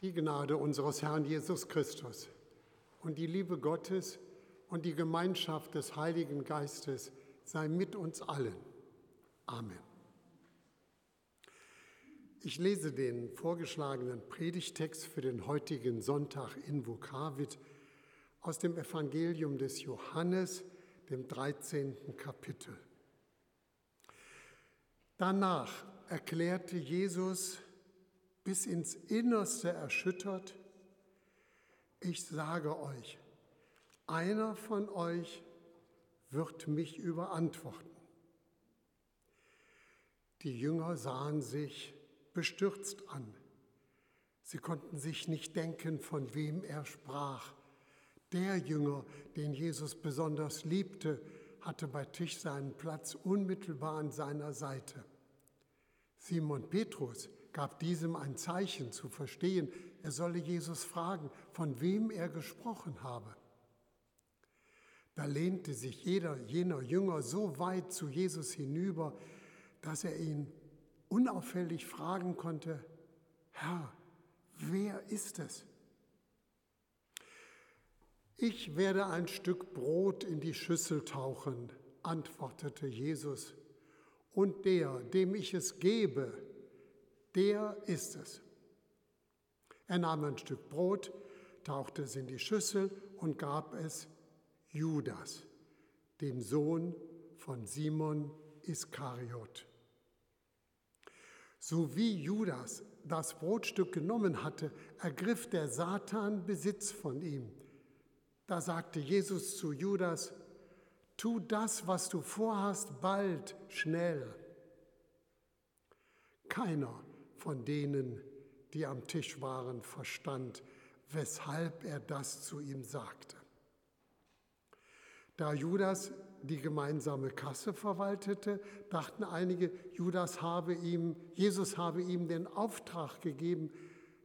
Die Gnade unseres Herrn Jesus Christus und die Liebe Gottes und die Gemeinschaft des Heiligen Geistes sei mit uns allen. Amen. Ich lese den vorgeschlagenen Predigtext für den heutigen Sonntag in Vokavit aus dem Evangelium des Johannes, dem 13. Kapitel. Danach erklärte Jesus bis ins Innerste erschüttert, ich sage euch, einer von euch wird mich überantworten. Die Jünger sahen sich bestürzt an. Sie konnten sich nicht denken, von wem er sprach. Der Jünger, den Jesus besonders liebte, hatte bei Tisch seinen Platz unmittelbar an seiner Seite. Simon Petrus gab diesem ein Zeichen zu verstehen, er solle Jesus fragen, von wem er gesprochen habe. Da lehnte sich jeder jener Jünger so weit zu Jesus hinüber, dass er ihn unauffällig fragen konnte, Herr, wer ist es? Ich werde ein Stück Brot in die Schüssel tauchen, antwortete Jesus, und der, dem ich es gebe, der ist es. Er nahm ein Stück Brot, tauchte es in die Schüssel und gab es Judas, dem Sohn von Simon Iskariot. So wie Judas das Brotstück genommen hatte, ergriff der Satan Besitz von ihm. Da sagte Jesus zu Judas, tu das, was du vorhast, bald, schnell. Keiner von denen, die am Tisch waren, verstand, weshalb er das zu ihm sagte. Da Judas die gemeinsame Kasse verwaltete, dachten einige, Judas habe ihm, Jesus habe ihm den Auftrag gegeben,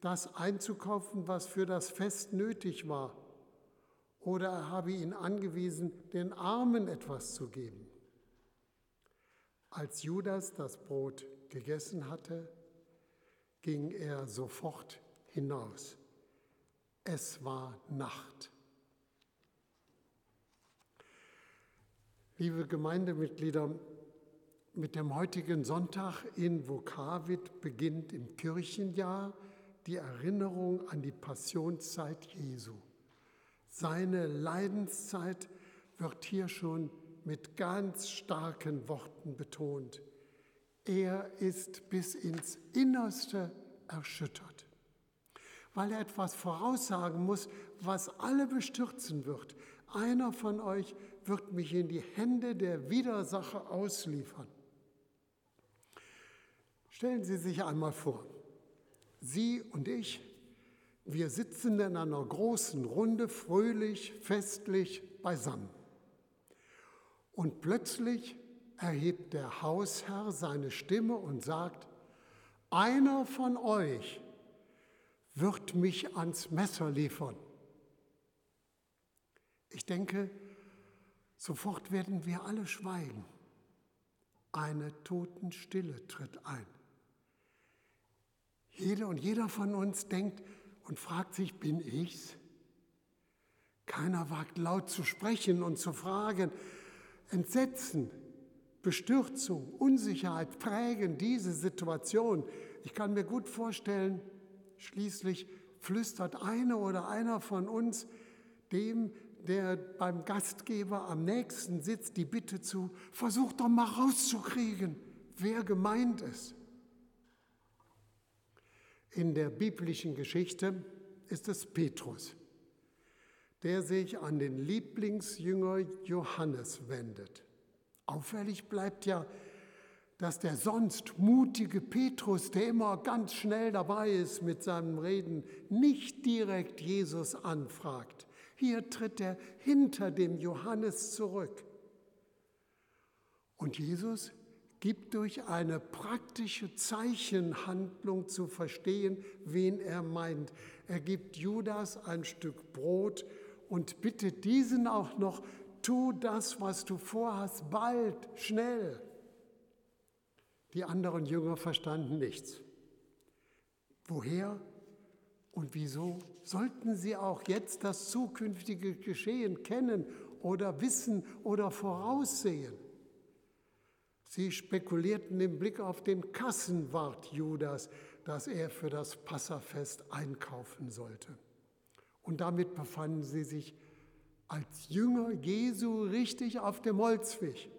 das einzukaufen, was für das Fest nötig war. Oder er habe ihn angewiesen, den Armen etwas zu geben. Als Judas das Brot gegessen hatte, ging er sofort hinaus. Es war Nacht. Liebe Gemeindemitglieder, mit dem heutigen Sonntag in Vokavit beginnt im Kirchenjahr die Erinnerung an die Passionszeit Jesu. Seine Leidenszeit wird hier schon mit ganz starken Worten betont. Er ist bis ins Innerste erschüttert, weil er etwas voraussagen muss, was alle bestürzen wird. Einer von euch wird mich in die Hände der Widersacher ausliefern. Stellen Sie sich einmal vor, Sie und ich, wir sitzen in einer großen Runde fröhlich, festlich beisammen. Und plötzlich erhebt der Hausherr seine Stimme und sagt, einer von euch wird mich ans Messer liefern. Ich denke, sofort werden wir alle schweigen. Eine Totenstille tritt ein. Jede und jeder von uns denkt und fragt sich, bin ich's? Keiner wagt laut zu sprechen und zu fragen. Entsetzen, Bestürzung, Unsicherheit prägen diese Situation. Ich kann mir gut vorstellen, schließlich flüstert eine oder einer von uns dem, der beim Gastgeber am nächsten sitzt, die Bitte zu, versuch doch mal rauszukriegen, wer gemeint ist. In der biblischen Geschichte ist es Petrus, der sich an den Lieblingsjünger Johannes wendet. Auffällig bleibt ja, dass der sonst mutige Petrus, der immer ganz schnell dabei ist mit seinem Reden, nicht direkt Jesus anfragt. Hier tritt er hinter dem Johannes zurück. Und Jesus gibt durch eine praktische Zeichenhandlung zu verstehen, wen er meint. Er gibt Judas ein Stück Brot und bittet diesen auch noch tu das, was du vorhast, bald, schnell. Die anderen Jünger verstanden nichts. Woher Und wieso sollten sie auch jetzt das zukünftige Geschehen kennen oder wissen oder voraussehen? Sie spekulierten im Blick auf den Kassenwart Judas, dass er für das Passafest einkaufen sollte. Und damit befanden sie sich als Jünger Jesu richtig auf dem Holzweg.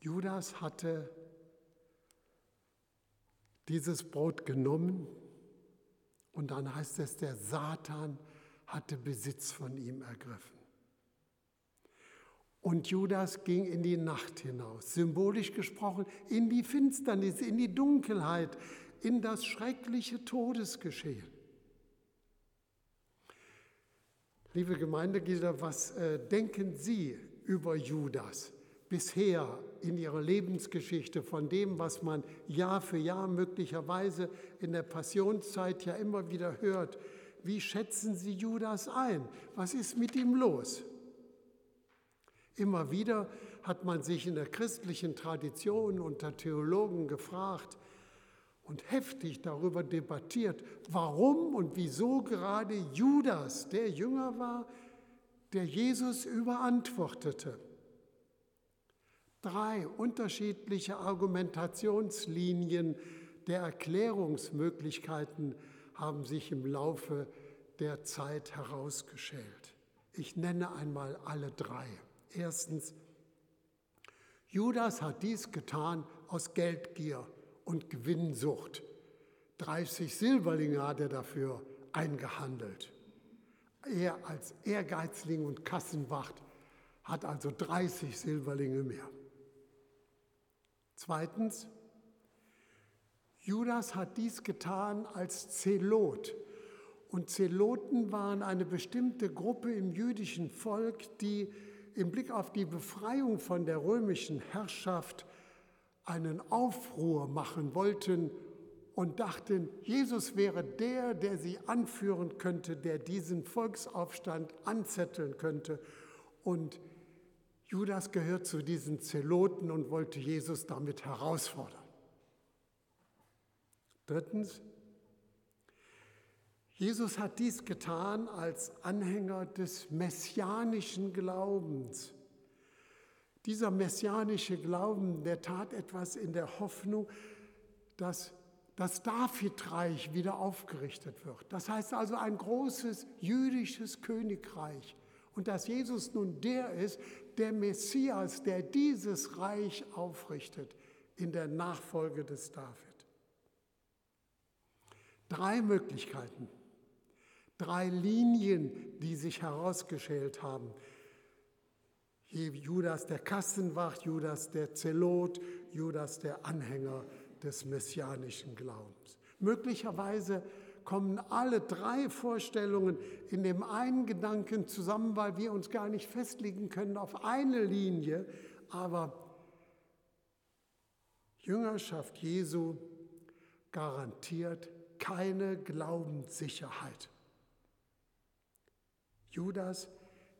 Judas hatte dieses Brot genommen und dann heißt es, der Satan hatte Besitz von ihm ergriffen. Und Judas ging in die Nacht hinaus, symbolisch gesprochen, in die Finsternis, in die Dunkelheit, in das schreckliche Todesgeschehen. Liebe Gemeindeglieder, was äh, denken Sie über Judas bisher in Ihrer Lebensgeschichte, von dem, was man Jahr für Jahr möglicherweise in der Passionszeit ja immer wieder hört? Wie schätzen Sie Judas ein? Was ist mit ihm los? Immer wieder hat man sich in der christlichen Tradition unter Theologen gefragt und heftig darüber debattiert, warum und wieso gerade Judas der Jünger war, der Jesus überantwortete. Drei unterschiedliche Argumentationslinien der Erklärungsmöglichkeiten haben sich im Laufe der Zeit herausgeschält. Ich nenne einmal alle drei. Erstens, Judas hat dies getan aus Geldgier und Gewinnsucht. 30 Silberlinge hat er dafür eingehandelt. Er als Ehrgeizling und Kassenwacht hat also 30 Silberlinge mehr. Zweitens, Judas hat dies getan als Zelot. Und Zeloten waren eine bestimmte Gruppe im jüdischen Volk, die im Blick auf die Befreiung von der römischen Herrschaft einen Aufruhr machen wollten und dachten, Jesus wäre der, der sie anführen könnte, der diesen Volksaufstand anzetteln könnte. Und Judas gehört zu diesen Zeloten und wollte Jesus damit herausfordern. Drittens, Jesus hat dies getan als Anhänger des messianischen Glaubens. Dieser messianische Glauben, der tat etwas in der Hoffnung, dass das Davidreich wieder aufgerichtet wird. Das heißt also ein großes jüdisches Königreich. Und dass Jesus nun der ist, der Messias, der dieses Reich aufrichtet in der Nachfolge des David. Drei Möglichkeiten drei Linien, die sich herausgeschält haben. Judas der Kassenwacht, Judas der Zelot, Judas der Anhänger des messianischen Glaubens. Möglicherweise kommen alle drei Vorstellungen in dem einen Gedanken zusammen, weil wir uns gar nicht festlegen können auf eine Linie, aber Jüngerschaft Jesu garantiert keine Glaubenssicherheit. Judas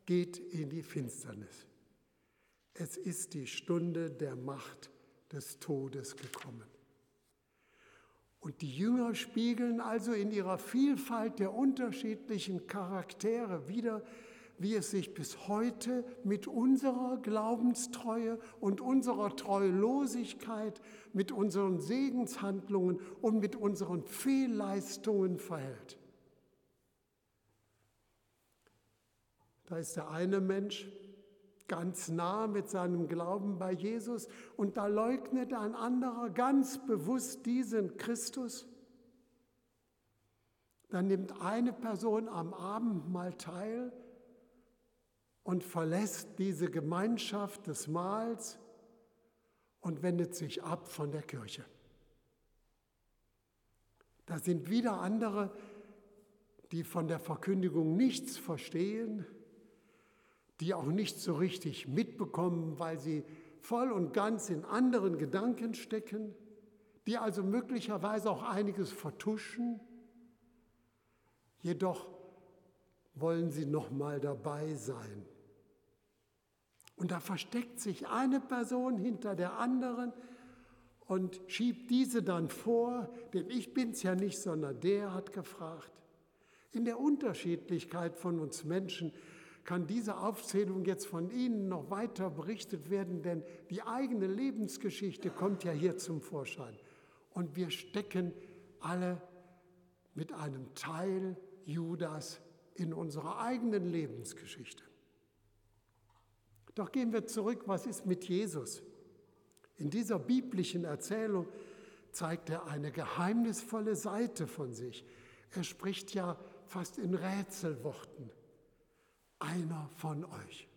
geht in die Finsternis. Es ist die Stunde der Macht des Todes gekommen. Und die Jünger spiegeln also in ihrer Vielfalt der unterschiedlichen Charaktere wider, wie es sich bis heute mit unserer Glaubenstreue und unserer Treulosigkeit, mit unseren Segenshandlungen und mit unseren Fehlleistungen verhält. Da ist der eine Mensch ganz nah mit seinem Glauben bei Jesus und da leugnet ein anderer ganz bewusst diesen Christus. Dann nimmt eine Person am Abendmahl teil und verlässt diese Gemeinschaft des Mahls und wendet sich ab von der Kirche. Da sind wieder andere, die von der Verkündigung nichts verstehen, die auch nicht so richtig mitbekommen, weil sie voll und ganz in anderen Gedanken stecken, die also möglicherweise auch einiges vertuschen. Jedoch wollen sie noch mal dabei sein. Und da versteckt sich eine Person hinter der anderen und schiebt diese dann vor, denn ich bin's ja nicht, sondern der hat gefragt. In der Unterschiedlichkeit von uns Menschen kann diese Aufzählung jetzt von Ihnen noch weiter berichtet werden, denn die eigene Lebensgeschichte kommt ja hier zum Vorschein. Und wir stecken alle mit einem Teil Judas in unserer eigenen Lebensgeschichte. Doch gehen wir zurück, was ist mit Jesus? In dieser biblischen Erzählung zeigt er eine geheimnisvolle Seite von sich. Er spricht ja fast in Rätselworten. Einer von euch.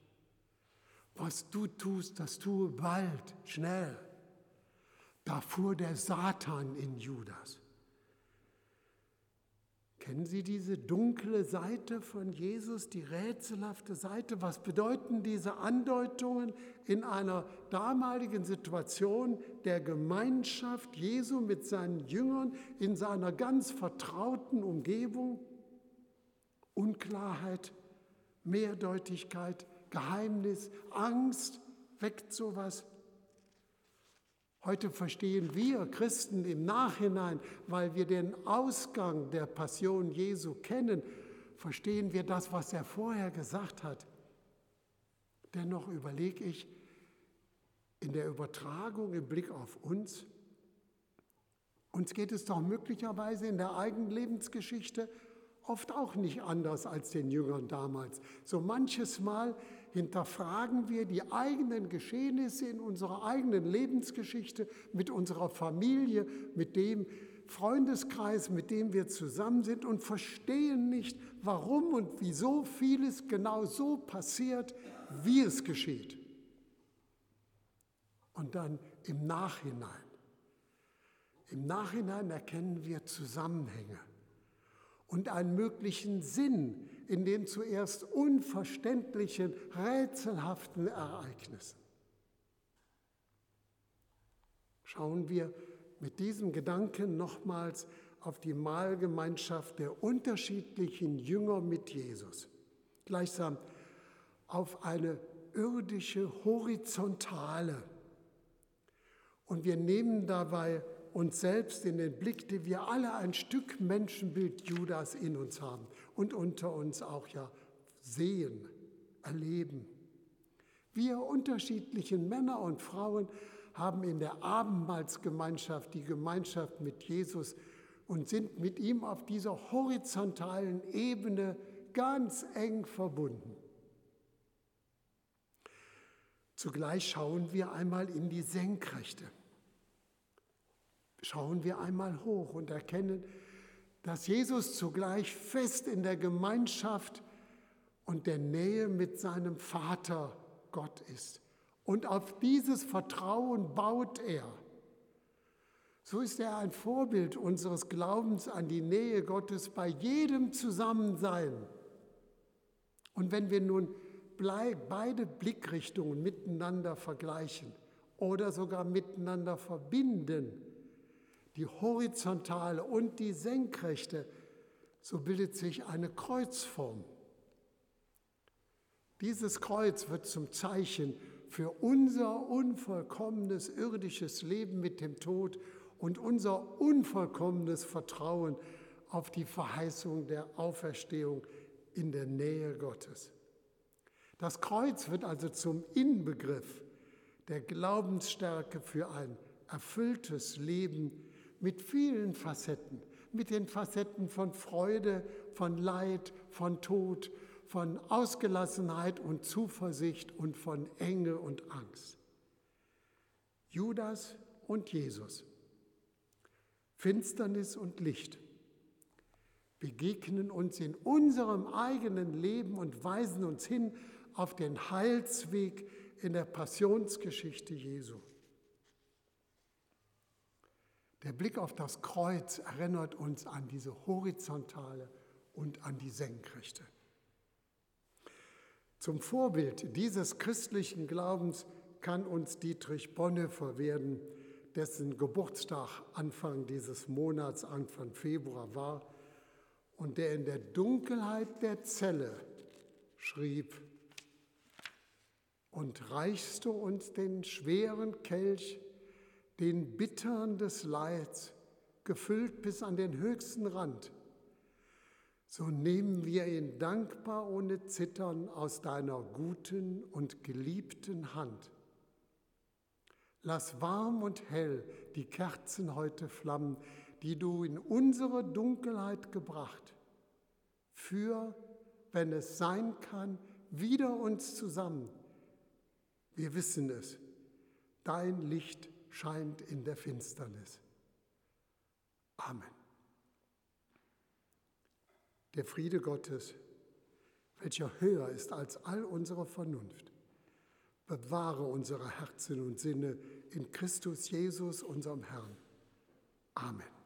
Was du tust, das tue bald, schnell. Da fuhr der Satan in Judas. Kennen Sie diese dunkle Seite von Jesus, die rätselhafte Seite? Was bedeuten diese Andeutungen in einer damaligen Situation der Gemeinschaft Jesu mit seinen Jüngern in seiner ganz vertrauten Umgebung? Unklarheit, Mehrdeutigkeit, Geheimnis, Angst, weckt sowas? Heute verstehen wir Christen im Nachhinein, weil wir den Ausgang der Passion Jesu kennen, verstehen wir das, was er vorher gesagt hat. Dennoch überlege ich in der Übertragung im Blick auf uns, uns geht es doch möglicherweise in der eigenen Lebensgeschichte oft auch nicht anders als den Jüngern damals. So manches Mal hinterfragen wir die eigenen Geschehnisse in unserer eigenen Lebensgeschichte, mit unserer Familie, mit dem Freundeskreis, mit dem wir zusammen sind und verstehen nicht, warum und wieso vieles genau so passiert, wie es geschieht. Und dann im Nachhinein, im Nachhinein erkennen wir Zusammenhänge und einen möglichen Sinn in den zuerst unverständlichen, rätselhaften Ereignissen. Schauen wir mit diesem Gedanken nochmals auf die Mahlgemeinschaft der unterschiedlichen Jünger mit Jesus, gleichsam auf eine irdische Horizontale. Und wir nehmen dabei uns selbst in den Blick, die wir alle ein Stück Menschenbild Judas in uns haben und unter uns auch ja sehen, erleben. Wir unterschiedlichen Männer und Frauen haben in der Abendmahlsgemeinschaft die Gemeinschaft mit Jesus und sind mit ihm auf dieser horizontalen Ebene ganz eng verbunden. Zugleich schauen wir einmal in die Senkrechte schauen wir einmal hoch und erkennen, dass Jesus zugleich fest in der Gemeinschaft und der Nähe mit seinem Vater Gott ist. Und auf dieses Vertrauen baut er. So ist er ein Vorbild unseres Glaubens an die Nähe Gottes bei jedem Zusammensein. Und wenn wir nun beide Blickrichtungen miteinander vergleichen oder sogar miteinander verbinden, die horizontale und die senkrechte, so bildet sich eine Kreuzform. Dieses Kreuz wird zum Zeichen für unser unvollkommenes irdisches Leben mit dem Tod und unser unvollkommenes Vertrauen auf die Verheißung der Auferstehung in der Nähe Gottes. Das Kreuz wird also zum Inbegriff der Glaubensstärke für ein erfülltes Leben mit vielen Facetten, mit den Facetten von Freude, von Leid, von Tod, von Ausgelassenheit und Zuversicht und von Enge und Angst. Judas und Jesus, Finsternis und Licht begegnen uns in unserem eigenen Leben und weisen uns hin auf den Heilsweg in der Passionsgeschichte Jesu. Der Blick auf das Kreuz erinnert uns an diese horizontale und an die senkrechte. Zum Vorbild dieses christlichen Glaubens kann uns Dietrich Bonhoeffer werden, dessen Geburtstag Anfang dieses Monats, Anfang Februar war und der in der Dunkelheit der Zelle schrieb, und reichst du uns den schweren Kelch den Bittern des Leids, gefüllt bis an den höchsten Rand, so nehmen wir ihn dankbar ohne Zittern aus deiner guten und geliebten Hand. Lass warm und hell die Kerzen heute flammen, die du in unsere Dunkelheit gebracht, für, wenn es sein kann, wieder uns zusammen. Wir wissen es, dein Licht scheint in der Finsternis. Amen. Der Friede Gottes, welcher höher ist als all unsere Vernunft, bewahre unsere Herzen und Sinne in Christus Jesus, unserem Herrn. Amen.